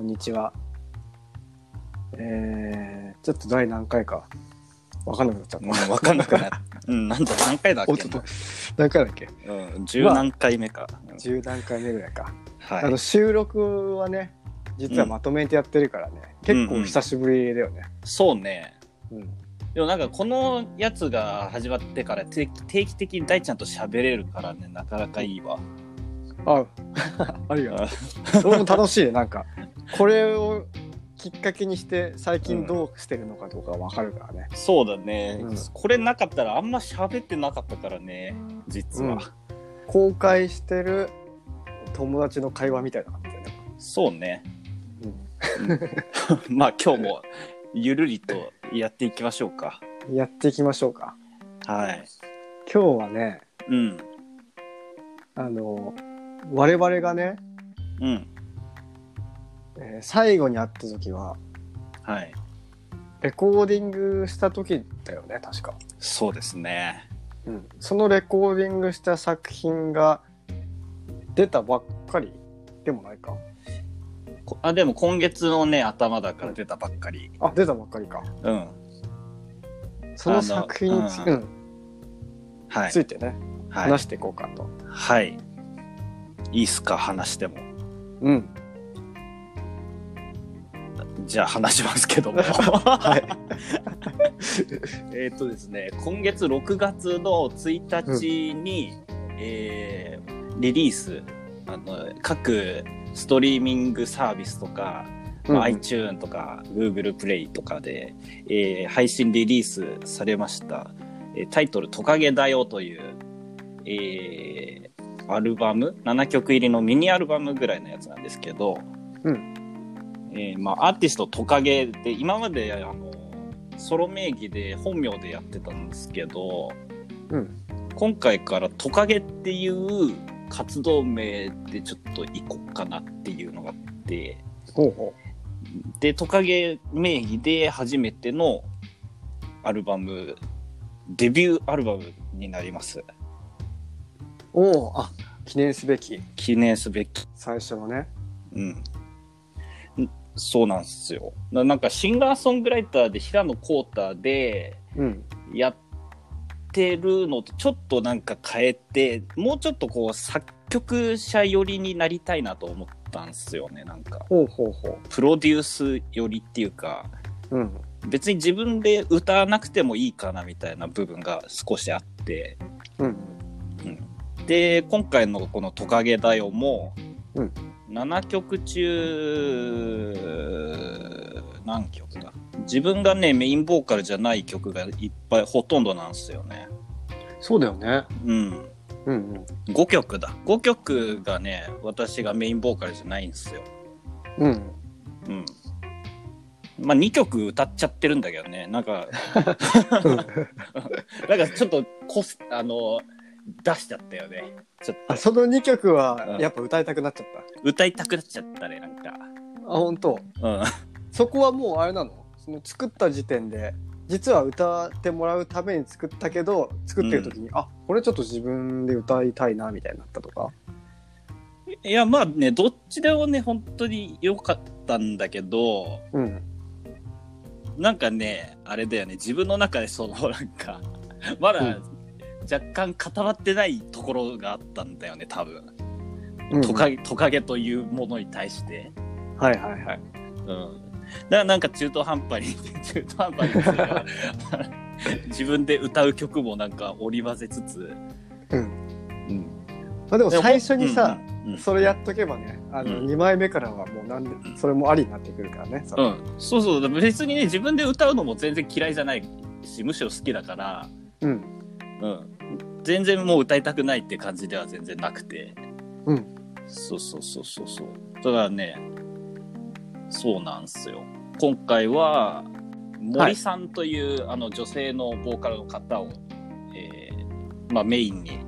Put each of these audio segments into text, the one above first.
こんにちは。えー、ちょっと第何回かわかんなくなっちゃった。もう分かんなくなっうん、なんだ、何回だっおちょっと。何回だっけ？うん、十何回目か。うん十何回目ぐらいか。はい。あの収録はね、実はまとめてやってるからね、結構久しぶりだよね。そうね。うん。でもなんかこのやつが始まってから定期定期的に大ちゃんと喋れるからね、なかなかいいわ。あ、あるよ。それも楽しいね、なんか。これをきっかけにして最近どうしてるのかとかわかるからね。そうだね、うんこれなかったらあんま喋ってなかったからね、実は。うん公開してる友達の会話みたいな感じだよね。そうね。うん まあ今日もゆるりとやっていきましょうか。やっていきましょうか。はい。今日はね、うん。あの、我々がね、うん。えー最後に会った時は、はい。レコーディングした時だよね、確か。そうですね。うん。そのレコーディングした作品が出たばっかり？でもないか。こあでも今月のね、頭だから出たばっかり。あ、出たばっかりか。うん。その作品につ,、あのうんはい。ついてね、はい。話していこうかと。はい。いいっすか、話しても。うん。じゃあ話しますけども。はい。えっとですね、今月6月の1日に、えーリリース、あの、各ストリーミングサービスとか、まあ、うん。iTune とか Google プレイとかで、えー配信リリースされました、えータイトル「トカゲだよ」という、えーアルバム？7曲入りのミニアルバムぐらいのやつなんですけど、うんえーまあ、アーティストトカゲで今まであのソロ名義で本名でやってたんですけどうん。今回からトカゲっていう活動名でちょっと行こうかなっていうのがあって。ほうほで、トカゲ名義で初めてのアルバム、デビューアルバムになります。う。おお、あ、記念すべき記念すべき。最初のね。うん。んそうなんですよ。ななんかシンガーソングライターで平野幸太でうん。やってるのとちょっとなんか変えて、もうちょっとこう作曲者寄りになりたいなと思ったんですよね、なんか。ほうほうほプロデュース寄りっていうか、う。うん。別に自分で歌わなくてもいいかなみたいな部分が少しあってうん。で今回のこの「トカゲだよ」も、うん7曲中何曲だ？自分がねメインボーカルじゃない曲がいっぱいほとんどなんですよね。そうだよね。うん。うんうん。5曲だ。5曲がね私がメインボーカルじゃないんですよ。うん。うん。まあ2曲歌っちゃってるんだけどね。なんか なんかちょっとこす、あの、出しちゃったよね。ちょっあ、その2曲はうんやっぱ歌いたくなっちゃっと歌いたくなっちゃったね、なんか。た。あ、本当？うん。そこはもうあれなの？その作った時点で、実は歌ってもらうために作ったけど、作ってる時に、あ、これちょっと自分で歌いたいな、みたいになったとか？いや、まあね、どっちでもね、本当に良かったんだけど、うん。なんかね、あれだよね、自分の中でその、なんか、まだ若干固まってないところがあったんだよね、多分。うんトカゲ、トカゲというものに対して。はいはいはい。うん。だからなんか中途半端に、中途半端に 自分で歌う曲もなんか織り交ぜつつ、うん。うん。まあでも最初にさ、うんうんそれやっとけばね、あの、うん2枚目からはもうなんで、それもありになってくるからね。うん、そうそう別にね自分で歌うのも全然嫌いじゃないしむしろ好きだから、うん。うん、全然もう歌いたくないって感じでは全然なくて。うん。そうそうそうそうそう。だからねそうなんですよ。今回は森さんという、あの女性のボーカルの方を、えーまあ、メインに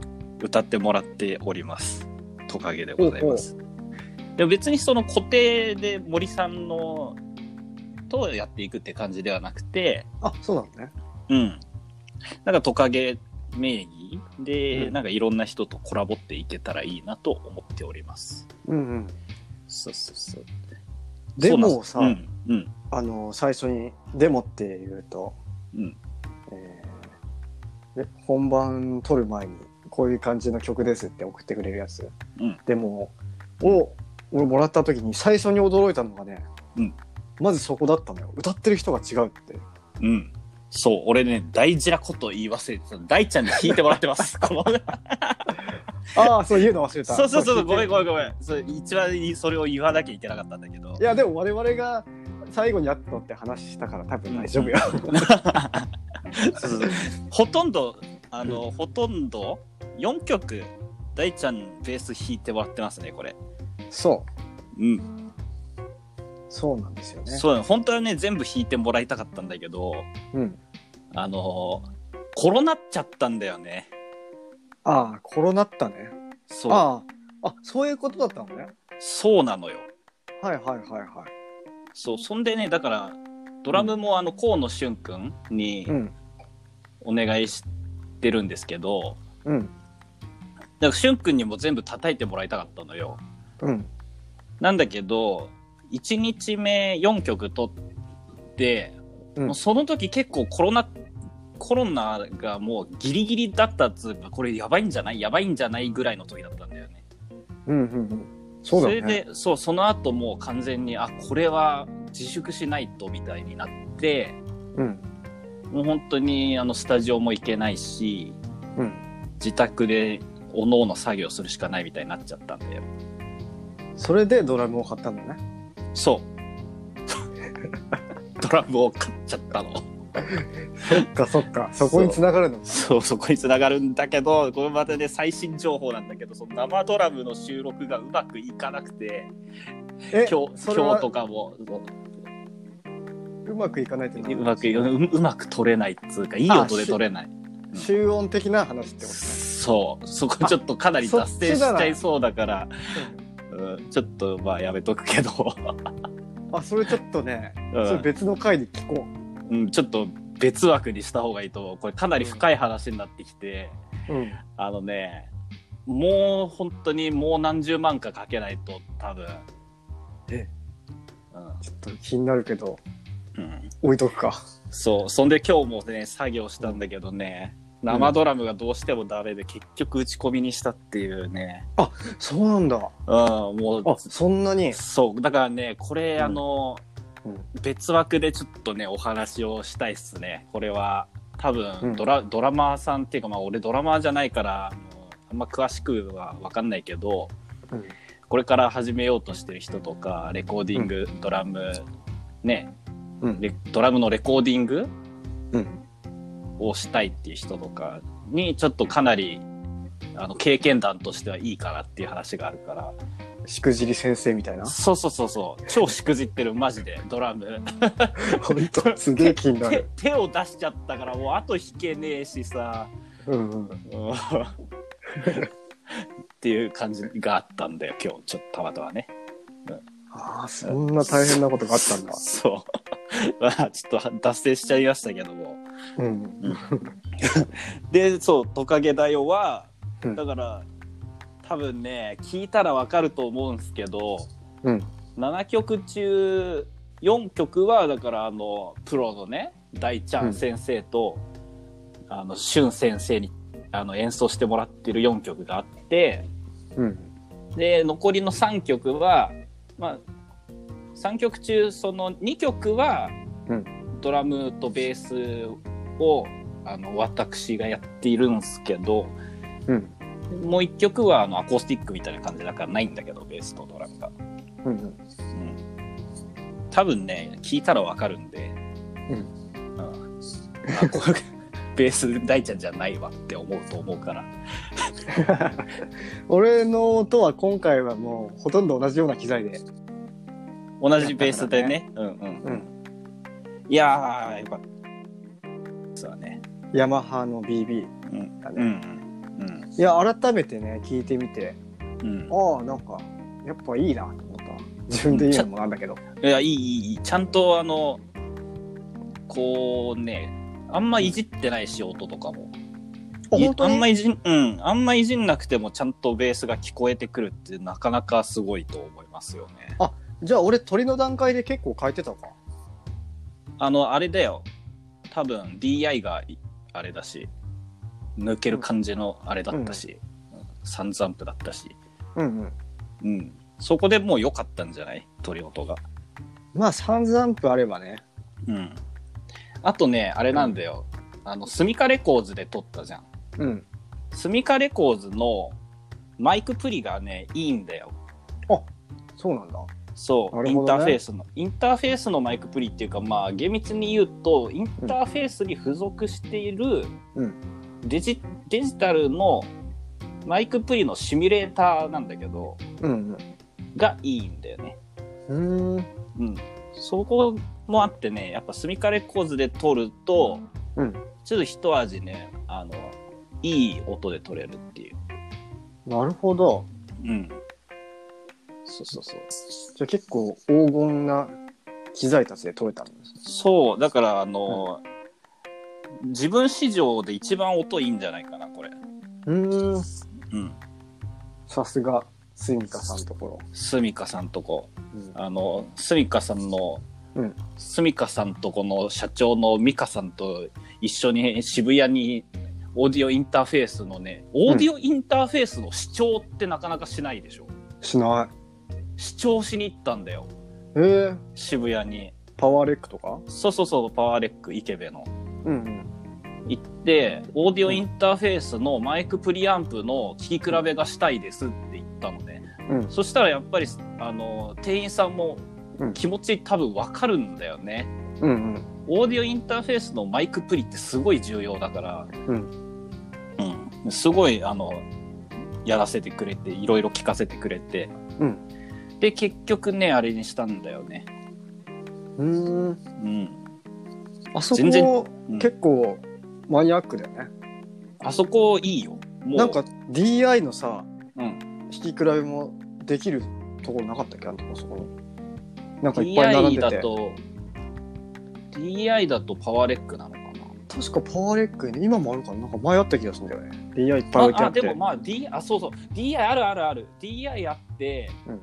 歌ってもらっております。トカゲでございます。でも別にその固定で森さんのとやっていくって感じではなくて、あ、そうなのね。うん。なんかトカゲ名義で、うんなんかいろんな人とコラボっていけたらいいなと思っております。うんうん。そうそうそう。でもさ、そうなんうん。あの最初にデモっていうと、うんえーで本番撮る前にこういう感じの曲ですって送ってくれるやつ、うんデモを俺もらった時に最初に驚いたのがね、うんまずそこだったのよ歌ってる人が違うってうん。うん。そう、俺ね、大事なこと言い忘れてた。大ちゃんに聞いてもらってます。ああそう言うの忘れたそうそうそう、ごめんごめんんごめん。それ一番それを言わなきゃいけなかったんだけどい。やでも我々が最後に会ったのって話したから多分大丈夫よ、そうそうほとんど、あの、ほとんど、4曲、大ちゃんベース弾いてもらってますね、これ。そううん。そうなんですよね。そう本当はね、全部弾いてもらいたかったんだけど、うん、あのコロナっちゃったんだよね。ああコロナったね。そう。あああそういうことだったのね。そうなのよ。はいはいはいはい。そう、そんでね、だから、ドラムもあの、河野俊くんにうん。お願いしてるんですけど、うん。だから俊くんにも全部叩いてもらいたかったのよ。うん。なんだけど、1日目4曲取って、うん。もうその時結構コロナ、コロナがもうギリギリだったっつうか、これやばいんじゃない？やばいんじゃないぐらいの時だったんだよね。うんうんうん。そね。れで、そう、その後もう完全に、あ、これは自粛しないとみたいになって、うん。もう本当にあのスタジオも行けないし、うん。自宅でおのおの作業するしかないみたいになっちゃったんだよ。それでドラムを買ったんだねそう。ドラムを買っちゃったの。そっかそっか。そこに繋がるのそう、そこに繋がるんだけど、これまたね、最新情報なんだけど、その生ドラムの収録がうまくいかなくて、え今日、今日とかも、う。まくいかないってうまくい、ううまく取れないっつうか、いい音で取れない。集音的な話ってことね。そう、そこちょっとかなり脱線しちゃいそうだから、うん、ちょっとまあやめとくけど、あそれちょっとねうん。それ別の回で聞こう。ん、ちょっと別枠にした方がいいと思う。これかなり深い話になってきて、ううん。あのね、もう本当にもう何十万かかけないと多分。え？うん。ちょっと気になるけどうん、置いとくか。そう、そんで今日もね、作業したんだけどね、生ドラムがどうしてもダメで結局打ち込みにしたっていうね。そうなんだ。うん、もうあ、そんなに？そう、だからね、これ、うん。あの、うん。別枠でちょっとね、お話をしたいっすね。これは、多うん。分ドラ、ドラマーさんっていうか、まあ、俺ドラマーじゃないから、あんま詳しくは分かんないけど、うん。これから始めようとしてる人とか、レコーディング、ドラム、ね、うん。レドラムのレコーディングうんをしたいっていう人とかに、ちょっとかなり、あの、経験談としてはいいかなっていう話があるから、しくじり先生みたいな？そうそうそうそう。超しくじってる、マジで、ドラム。本当すげえ気にな 手る手を出しちゃったから、もう後引けねえしさ。うんうんうんっていう感じがあったんだよ、今日、ちょっとたまたまね。ああそんな大変なことがあったんだ そう。まあ、ちょっと脱線しちゃいましたけども。うん。で、そう、トカゲだよは、うん。だから、多分ね、聞いたらわかると思うんですけど、うん。7曲中4曲はだからあのプロのね大ちゃん先生と、あのしゅん先生にあの演奏してもらってる4曲があってうん。で残りの3曲はまあ3曲中その2曲は、うん。ドラムとベースをあの私がやっているんですけどうん。もう1曲はあのアコースティックみたいな感じだからないんだけどベースとドラムが。うん。うん。多分ね聞いたらわかるんで、うん。うん。あこれ ベース大ちゃんじゃないわって思うと思うから。俺の音は今回はもうほとんど同じような機材で同じベースでね。うんうん、うん。いやーよかった。そうだね。ヤマハの BB うん。だね、うんうん。いや改めてね聞いてみて。うん。ああなんかやっぱいいなと思った。自分で言うのもなんだけど。いやいいいい。いいちゃんとあのこうねあんまいじってないし音とかも。いあ本当に？あんまいじん、うん、あんまいじんなくてもちゃんとベースが聞こえてくるってなかなかすごいと思いますよね。じゃあ俺鳥の段階で結構変えてたかあの、あれだよ。多分 DI がいあれだし、抜ける感じのあれだったし、 SansAmp だったし、うんうんうん。そこでもう良かったんじゃない？録り音が。まあ SansAmp あればねうん。あとね、あれなんだよ。あの、スミカレコーズで撮ったじゃん。うんスミカレコーズのマイクプリがね、いいんだよ。そうなんだそう、インターフェースの。インターフェースのマイクプリっていうか、まあ、厳密に言うと、インターフェースに付属しているうんデジ,、デジタルのマイクプリのシミュレーターなんだけど、うんがいいんだよね。うんうーんうん。そこもあってね、やっぱスミカレコーズで撮ると、うんちょっと一味ね、あの、いい音で撮れるっていう。なるほどうん。そうそうそう。じゃあ結構黄金な機材たちで撮れたんですそう、だから、あの、自分史上で一番音いいんじゃないかな、これ。うーんうん。さすがスミカさんのところ、スミカさんとこ。うんあの、スミカさんの、うんスミカさんとこの社長のミカさんと一緒に渋谷にオーディオインターフェースのね、オーディオインターフェースの視聴ってなかなかしないでしょ。しな視聴しに行ったんだよ。いえー、渋谷に。パワーレックとか？そうそうそう、パワーレック池部の。うんうん行って、オーディオインターフェースのマイクプリアンプの聞き比べがしたいですって言ったのね。うんそしたらやっぱり、あの、店員さんもうん気持ち多分わかるんだよね。うんうんオーディオインターフェースのマイクプリってすごい重要だから、うんうん。すごい、あの、やらせてくれて、いろいろ聞かせてくれて。うんで、結局ね、あれにしたんだよね。うーんうん。あそ全然こうん結構マニアックだよね、あそこいいよ。もう。なんか DI のさうん。弾き比べもできるところなかったっけ？あのとこそこになんかいっぱい並ん DI でてだと、DI だとパワーレックなのかな。確かパワーレックに今もあるかな？なんか前あった気がするんだよね DI いっぱい置いてあああってでもまあ D あそうそう DI あるあるある DI あって、うん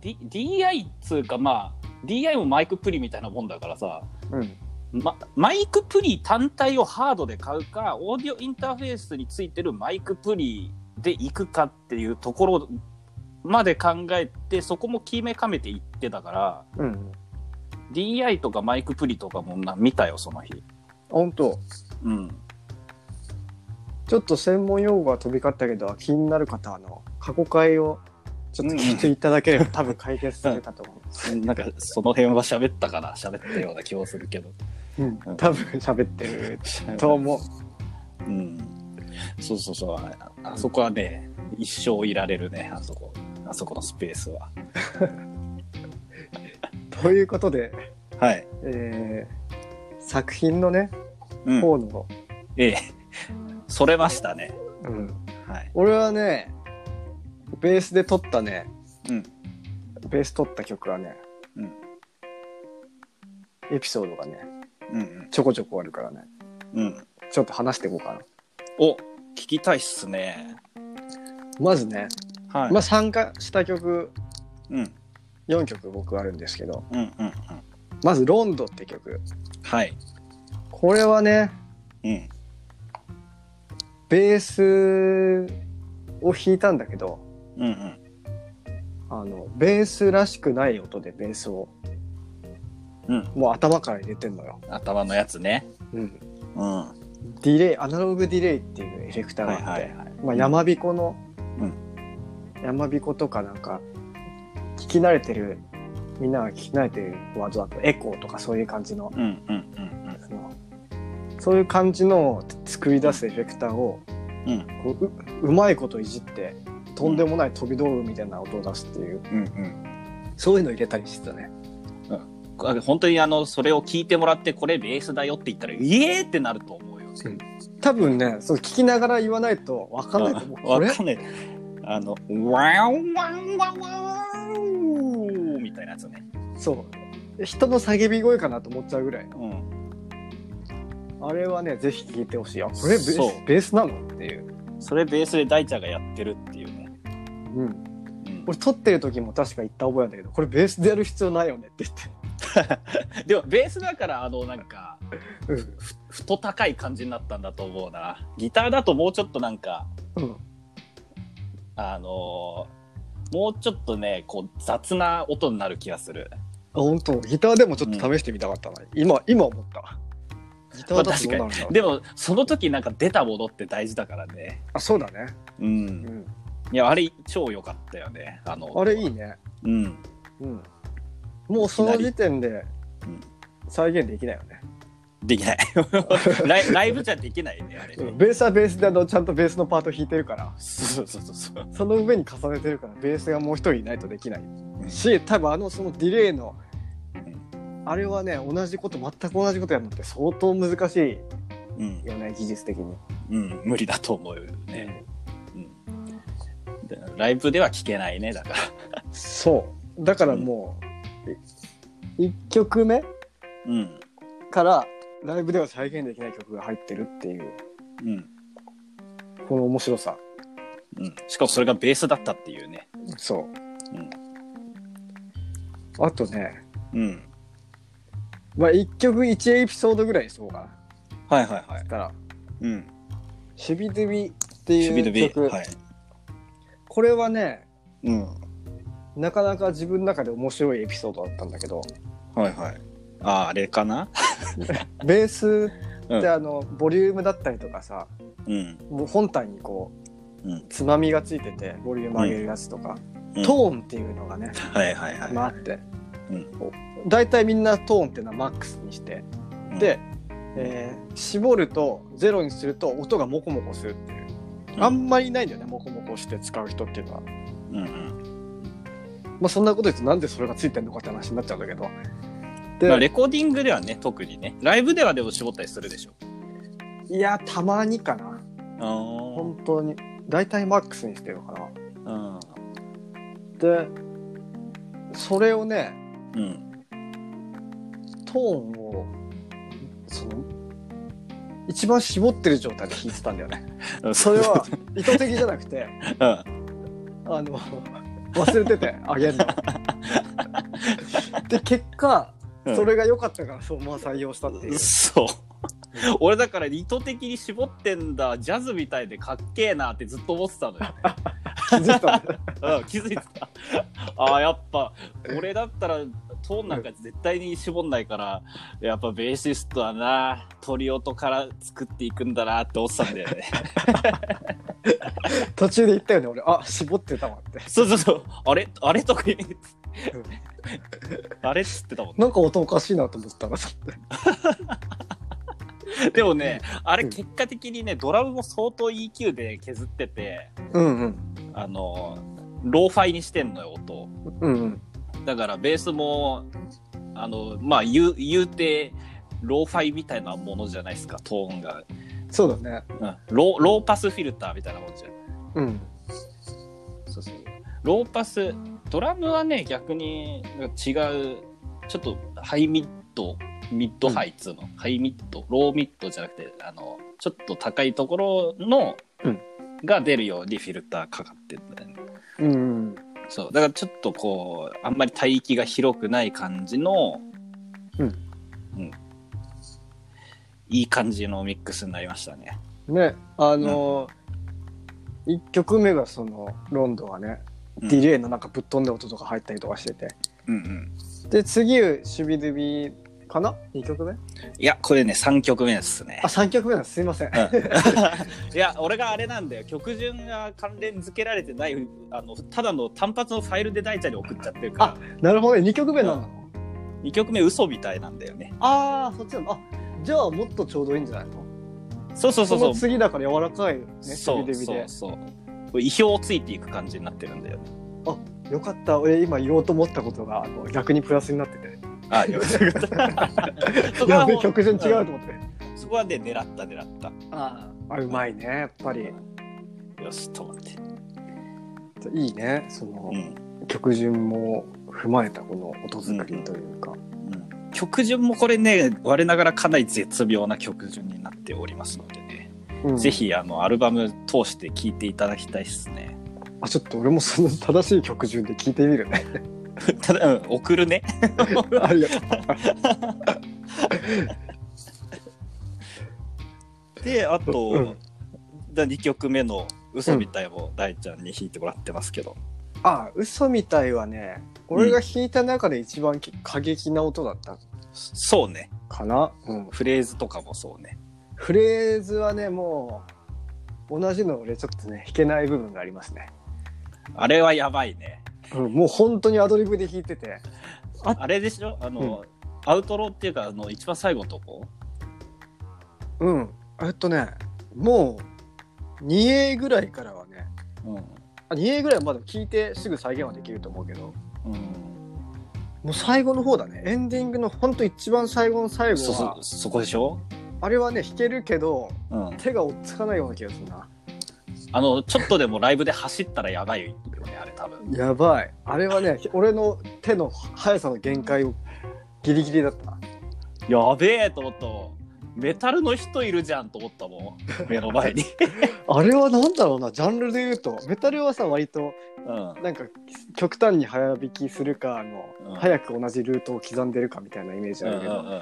D、DI っつうかまあ DI もマイクプリみたいなもんだからさ、うん。ま、マイクプリ単体をハードで買うかオーディオインターフェースについてるマイクプリで行くかっていうところまで考えてそこも決めかめていってたからうん。DI とかマイクプリとかもな見たよその日。本当。うん。ちょっと専門用語が飛び交ったけど気になる方はあの過去回をちょっと聞いていただければ多分解決するかと思なんかその辺は喋ったかな？喋ったような気もするけどう、うん、多分喋ってると思ううん。そうそうそう。ああそこはね、一生いられるね、あそこ。あそこのスペースは。ということで、はい。えー作品のねうん。方の、ええ。それましたね。うん、はい。俺はねベースで撮ったね、うんベース撮った曲はね、うんエピソードがねうんちょこちょこあるからねうん。うん。ちょっと話していこうかなお、聞きたいっすね。まずね、はい。まあ、参加した曲うん。4曲僕あるんですけどうんうんうん。まず「ロンド」って曲はい。これはねうん。ベースを弾いたんだけどうんうん。あのベースらしくない音でベースをうん。もう頭から入れてんのよ、頭のやつね。うん、うん。はディレイアナログディレイっていうエフェクターいがあって、はいはい。まあ、山彦の、うん山彦とかなんか聞き慣れてるみんなが聞き慣れてるワードだとエコーとかそういう感じのうんうんうんそのそういう感じのを作り出すエフェクターをうん。うんこうううまいこといじってとんでもない飛び道具みたいな音を出すっていう、うんうん。そういうの入れたりしてたねあ本当にあの、それを聞いてもらって、これベースだよって言ったら、イエーってなると思うよ。多分ねそう聞きながら言わないと分かんないと思うこれ？わかんない。あの、ワンワンワンワンみたいなやつね。そう人の叫び声かなと思っちゃうぐらいのうん。あれはねぜひ聞いてほしいあこれベースベースなのっていうそれベースで大ちゃんがやってるっていうね。うん。うん。俺撮ってる時も確か言った覚えなんだけどこれベースでやる必要ないよねって言って。でもベースだからあのなんかうん。ふ太高い感じになったんだと思うな。ギターだともうちょっとなんかうん。あのーもうちょっとねこう雑な音になる気がする。あ本当？ギターでもちょっと試してみたかったな、今今思った。ギターだとどうなるんだろう、でもその時なんか出たものって大事だからね。あそうだね。うん。うんいやあれ超良かったよね。あのあれいいね。うん。うん。もうその時点でうん。再現できないよね、できない。ライライブじゃできないねあれ。ね、ベースはベースであのちゃんとベースのパート弾いてるから。そうそうそうそう。その上に重ねてるからベースがもう一人いないとできない。し多分あのそのディレイのあれはね同じこと全く同じことやるのって相当難しいうん、よね技術的に、うん、無理だと思うよね、うんでライブでは聴けないねだから。そう。だからもう、1曲目うん。からライブでは再現できない曲が入ってるっていう。うん。この面白さ。うん、しかもそれがベースだったっていうね。そう、うん。あとね。うん。まあ1曲1エピソードぐらいにそうかな。はいはいはい。だから。うん「シュビドゥビ」っていう曲、はいこれはねうん。なかなか自分の中で面白いエピソードだったんだけどはいはい。あああれかな？ベースうん。ってあの、ボリュームだったりとかさうん。もう本体にこううん。つまみがついててボリューム上げるやつとか、うん。トーンっていうのがね、はいはいはい、まああって、うん。大体みんなトーンっていうのはマックスにして、うん。で、えー絞るとゼロにすると音がモコモコするっていう、うんあんまりいないんだよねモコモコして使う人っていうのは。うんうん。まあそんなこと言うとなんでそれがついてんのかって話になっちゃうんだけど。で、まあ、レコーディングではね特にね。ライブではでも絞ったりするでしょ。いやたまにかな。あ本当に。大体マックスにしてるかな。あでそれをねうん。トーンをその一番絞ってる状態で弾いてたんだよね。うんそれは意図的じゃなくて うんあの忘れててあげるの。で結果うんそれが良かったからそのまま採用したっていう。そう。俺だから意図的に絞ってんだジャズみたいでかっけえなってずっと思ってたのよ、気づいたうん、気づいてたああやっぱ俺だったらトーンなんか絶対に絞んないからやっぱベーシストはな鳥音から作っていくんだなって思ってたんだよね。途中で言ったよね俺。あ絞ってたわって。そうそうそう。あれ？あれ？とか言って。あれっつってたもんね。なんか音おかしいなと思ったらそ。でもねあれうん。結果的にねドラムも相当 EQ で削っててうんうん。あのローファイにしてんのよ音を。うんうん。だからベースもあのまあ言う言うてローファイみたいなものじゃないですかトーンが、そうだね。うん、ローローパスフィルターみたいなもんじゃん。うん。そうそう。ローパスドラムはね逆に違うちょっとハイミッドミッドハイっつうの、ハイミッド？ローミッドじゃなくてあのちょっと高いところの、うん。が出るようにフィルターかかってるんだよね。うん。そう。だからちょっとこうあんまり帯域が広くない感じのうん。うん。いい感じのミックスになりましたね。ねあのー、1曲目がそのロンドンはね、うん。ディレイのなんかぶっ飛んだ音とか入ったりとかしてて。うんうん。で次シュビドゥビかな？2曲目？いやこれね3曲目ですね。あ3曲目なんです。すいません、いや俺があれなんだよ。曲順が関連付けられてないあのただの単発のファイルで大ちゃんに送っちゃってるから。なるほどね。2曲目なんなの、2曲目嘘みたいなんだよね。ああそっちなのあじゃあもっとちょうどいいんじゃないの？そうそうそうそう。の次だから柔らかいよねそうそうそう。これ意表をついていく感じになってるんだよね。よかった。俺今言おうと思ったことがあの逆にプラスになっててあよかった。よかったそこやはもうべ曲順違うと思って、そこはね狙った狙った。ああ。うまいねやっぱり。よしと思って。いいねその、うん。曲順も踏まえたこの音作りというか、うん。曲順もこれね我ながらかなり絶妙な曲順になっておりますのでね、うん。ぜひあのアルバム通して聴いていただきたいですね。あちょっと俺もその正しい曲順で聞いてみるね ただ、うん、送るね。ありがとで、あと、うんだ2曲目の嘘みたいも大ちゃんに弾いてもらってますけど。うあ嘘みたいはね俺が弾いた中で一番き過激な音だったそうね。かな、うん、フレーズとかもそうね。フレーズはねもう同じの俺ちょっとね弾けない部分がありますね、あれはやばいね。うん、もう本当にアドリブで弾いてて。あれでしょ？あの、アウトローっていうか、あの、一番最後のとこ？うん。えっとねもう 2A ぐらいからはねうん。あ 2A ぐらいはまだ聞いてすぐ再現はできると思うけど。うん。もう最後の方だね。エンディングのほんと一番最後の最後そ、はそ、そこでしょ？あれはね弾けるけどうん。手が追っつかないような気がするなあの、ちょっとでもライブで走ったらやばいよね、あれ多分。やばいあれはね 俺の手の速さの限界をギリギリだったやべえと思ったもん。メタルの人いるじゃんと思ったもん。目の前に。あれはなんだろうなジャンルで言うとメタルはさ割とうん。なんか極端に早弾きするかあの、うん早く同じルートを刻んでるかみたいなイメージうんあるけど、うんうん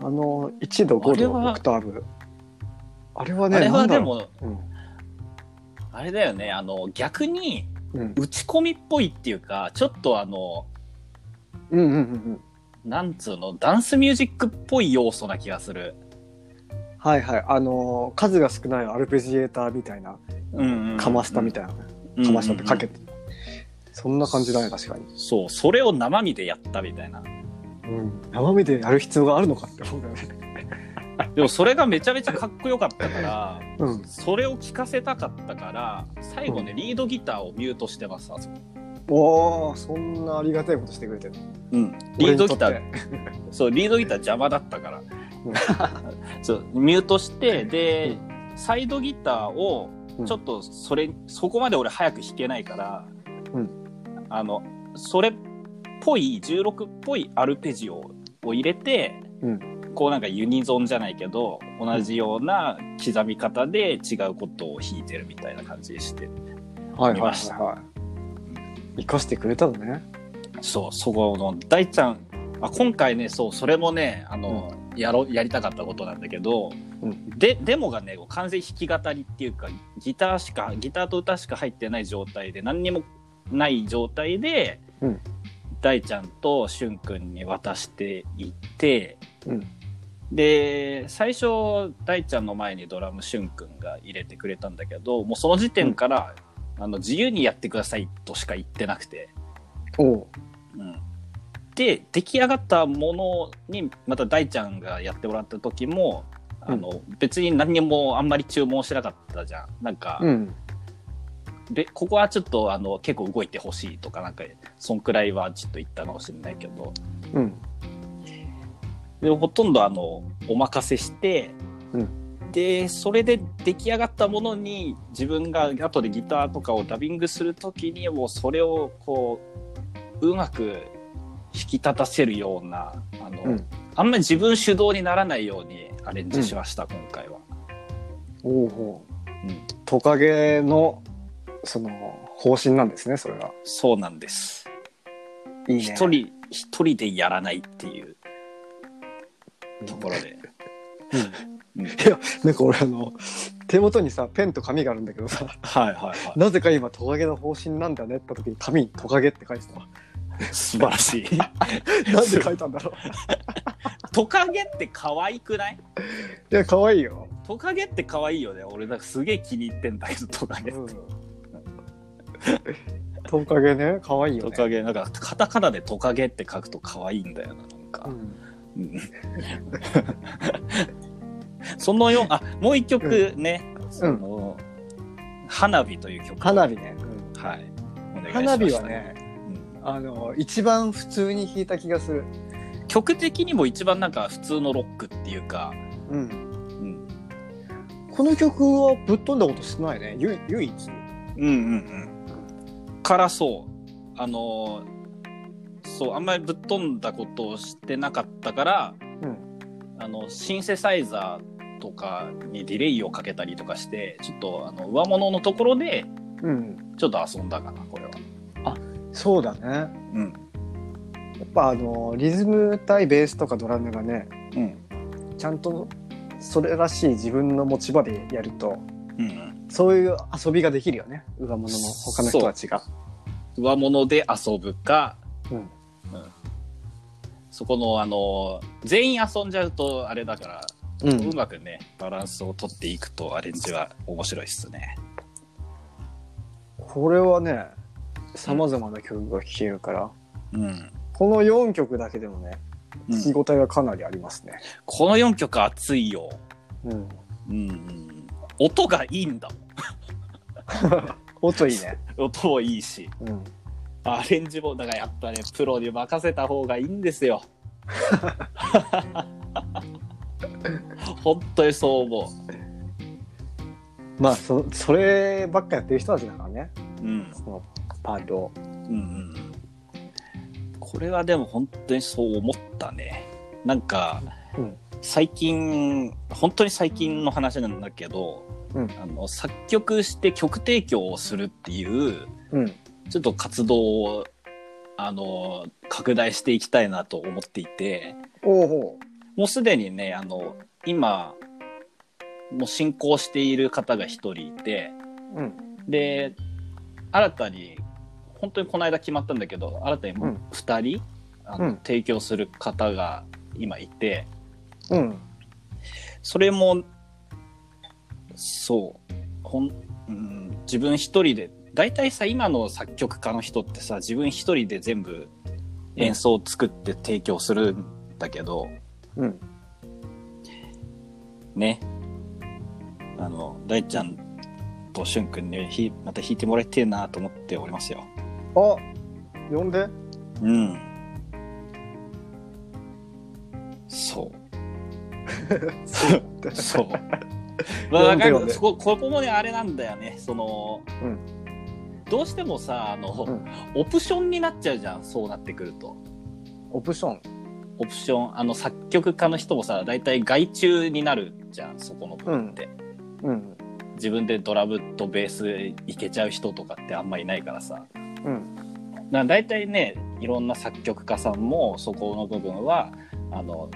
あの1度5度オクターブあれはねあれはでも、ううんあれだよね、あの、逆に、うん。打ち込みっぽいっていうか、ちょっとあの、うんうんうんうん。なんつうの、ダンスミュージックっぽい要素な気がする。はいはい。あのー数が少ないアルペジエーターみたいな。うん、うん。かましたみたいな、うん。かましたってかけて、そんな感じだね確かに、そう、それを生身でやったみたいな。うん、生身でやる必要があるのかって思うよねでもそれがめちゃめちゃかっこよかったから、うん。それを聞かせたかったから、最後ね、リードギターをミュートしてます、あそこ。おーそんなありがたいことしてくれてるうん。リードギタ俺ーそう、リードギター邪魔だったから。ん。そう、ミュートして、で、サイドギターをうん、ちょっとそれ、そこまで俺早く弾けないから、うん。あの、それっぽい、16っぽいアルペジオを入れて、うんこうなんかユニゾンじゃないけど、同じような刻み方で違うことを弾いてるみたいな感じでして。はいはい見ました。はい生かしてくれたのね。そう、そこの、大ちゃん、あ、今回ね、そう、それもね、あの、やろ、やりたかったことなんだけど、うん。で、デモがね、完全弾き語りっていうか、ギターしか、ギターと歌しか入ってない状態で、何にもない状態で、うん。大ちゃんとしゅんくんに渡していって、うんで、最初、大ちゃんの前にドラムしゅんくんが入れてくれたんだけど、もうその時点から、あの、自由にやってくださいとしか言ってなくて、おう。うん。で出来上がったものにまた大ちゃんがやってもらった時もあの、別に何にもあんまり注文してなかったじゃん。なんか、うん。でここはちょっとあの結構動いてほしいとかなんかそんくらいはちょっと言ったかもしれないけど。うんでほとんどあのお任せして、うん。でそれで出来上がったものに自分が後でギターとかをダビングする時にもうそれをこううまく引き立たせるようなあの、うん。あんまり自分主導にならないようにアレンジしました、今回は。おうおううん。トカゲのその方針なんですねそれが。そうなんです。いいね。一人一人でやらないっていうところで。うんうんいやなんか俺あの手元にさペンと紙があるんだけどさはいはいはなぜか今トカゲの方針なんだねって時に紙にトカゲって書いてたわい。素晴らしい。なんで書いたんだろう トカゲって可愛くない？いや可愛いよ、トカゲって可愛いよね。俺なんかすげえ気に入ってんだけど、トカゲ。うん、トカゲね可愛いよねトカゲ、なんかカタカナでトカゲって書くと可愛いんだよな、なんかう。んうん そのよ、あ、もう一曲ね、その、花火という曲。花火ね、はい。お願いしま花火はねうん。あの一番普通に弾いた気がする。曲的にも一番なんか普通のロックっていうか、うん。うん、この曲はぶっ飛んだことしてないね。ゆ唯一？うんうんうん。からそう。あのーそう、あんまりぶっ飛んだことをしてなかったから、うんあの、シンセサイザーとかにディレイをかけたりとかして、ちょっとあの、上物のところでうん。ちょっと遊んだかな、これは。そうだね。うん。やっぱあの、リズム対ベースとかドラムがね、うん。ちゃんとそれらしい自分の持ち場でやると、うん。そういう遊びができるよね。上物の他の人たちが。上物で遊ぶか、うんそこの、あの、全員遊んじゃうとあれだから、ううまくね、バランスを取っていくとアレンジは面白いっすね。これはね、様々な曲が聴けるから、うん。この4曲だけでもね、うん聞き応えがかなりありますね。この4曲熱いよ。うん。うんうん。音がいいんだ 音いいね。もん。音もいいし。うん。アレンジも、だからやっぱね、プロに任せた方がいいんですよ。本当にそう思まあ、そ、そればっかやってる人たちだからね。う。うん。そのパートを。うんうん。これはでも本当にそう思ったね。なんか、うん最近、本当に最近の話なんだけど、うんあの作曲して曲提供をするっていう、うん。ちょっと活動を、あの、拡大していきたいなと思っていて、もうすでにね、あの、今、もう進行している方が一人いて、う。うん。で、新たに、本当にこの間決まったんだけど、新たにうん二人、あのうん提供する方が今いて、うん。それも、そう、ほん、うん、自分一人で、大体さ、今の作曲家の人ってさ、自分一人で全部演奏を作って提供するんだけど、うん。ね。あの、大ちゃんとしゅんくんにひまた弾いてもらいてえなと思っておりますよ。あ呼んでうん。そう。そう。まあ、そこ、ここもね、あれなんだよね。その、うんどうしてもさ、あの、うんオプションになっちゃうじゃん、そうなってくると。オプション。オプション、あの、作曲家の人もさ、大体外注になるじゃん、そこの部分って。うん。自分でドラムとベースいけちゃう人とかってあんまいないからさ。うん。だから大体ね、いろんな作曲家さんもそこの部分は、あの、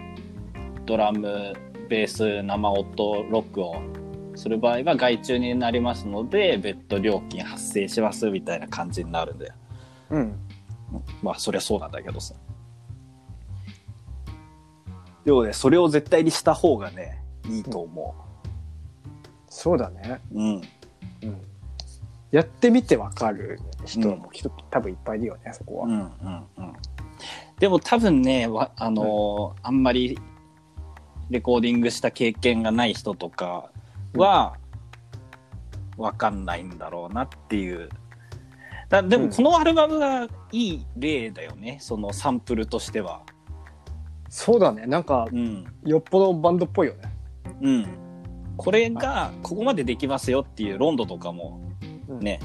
ドラム、ベース、生音、録音する場合は外注になりますので、別途料金発生しますみたいな感じになるんだよ。うん。まあ、そりゃそうなんだけどさ。でもね、それを絶対にした方がね、いいと思そうだね。う。うん。うん。やってみてわかる人もきっと多分いっぱいいるよね、そこは。うんうんうん。でも多分ね、わあのーあんまりレコーディングした経験がない人とかは、わかんないんだろうなっていう。だでうんもこのアルバムがいい例だよね、そのサンプルとしては。そうだね。なんか、うん。よっぽどバンドっぽいよね。うん。これが、ここまでできますよっていうロンドとかも、うんね。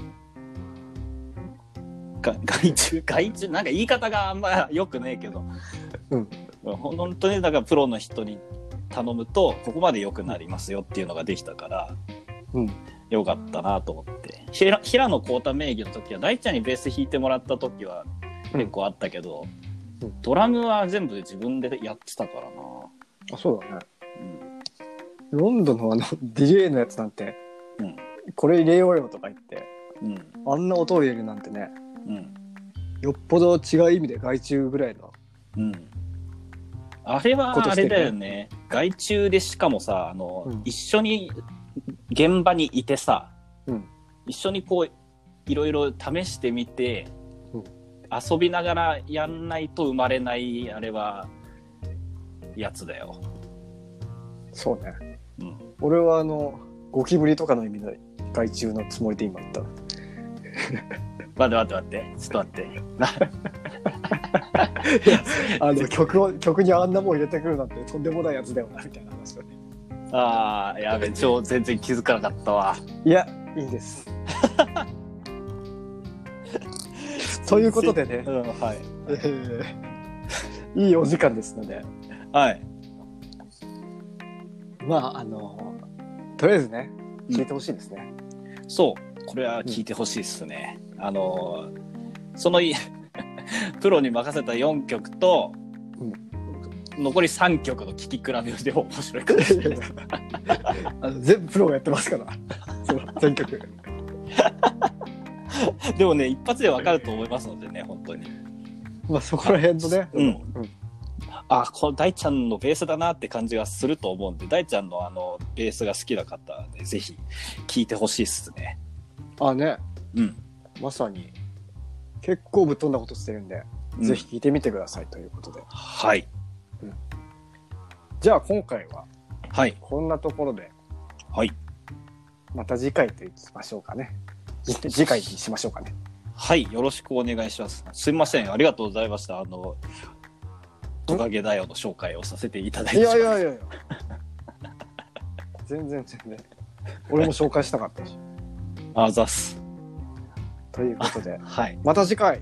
が外注、外注、なんか言い方があんま良くねえけど。うん。本当に、だからプロの人に頼むと、ここまで良くなりますよっていうのができたから、うん。よかったなと思って。平平野幸太名義の時は、大ちゃんにベース弾いてもらった時は結構あったけど、うんドラムは全部自分でやってたからな。あ、そうだね。うんロンドンのあの、ディレイのやつなんて、うんこれ入れようよとか言って、うん。あんな音を入れるなんてね、うん。よっぽど違う意味で外注ぐらいの。うん。あれはあれだよね。外注でしかもさ、あの、うん一緒に現場にいてさ、うん一緒にこう、いろいろ試してみて、うん遊びながらやんないと生まれない、あれは、やつだよ。そうね。うん。俺はあの、ゴキブリとかの意味で外注のつもりで今言った。待って待って待って。ちょっと待って。な あの、曲を、曲にあんなもん入れてくるなんてとんでもないやつだよな、みたいな話だね。あー、やべ、超全然気づかなかったわ。いや、いいんです。ということでねう、ん、はい。えーいいお時間ですので、はい。まあ、あの、とりあえずね、聞いてほしいですね。そう。これは聞いてほしいですね。あの、そのい プロに任せた4曲と、残り3曲の聴き比べでも面白いかもしれない。あの全部プロがやってますから。全曲。でもね、一発でわかると思いますのでね、本当に。まあそこら辺のね。うんうんあ、この大ちゃんのベースだなって感じがすると思うんで、大ちゃんのあの、ベースが好きな方はね、ぜひ聴いてほしいっすね。あ、ね。うん。まさに。結構ぶっ飛んだことしてるんで、うんぜひ聞いてみてくださいということで。はい。じゃあ今回ははい。こんなところで、はい。また次回といきましょうかね。じ次回にしましょうかね。はい。よろしくお願いします。すみません。ありがとうございました。あの、トカゲだよの紹介をさせていただいいて。やいやいやいや。全然全然。俺も紹介したかったし。あざっす。ということで、はい。また次回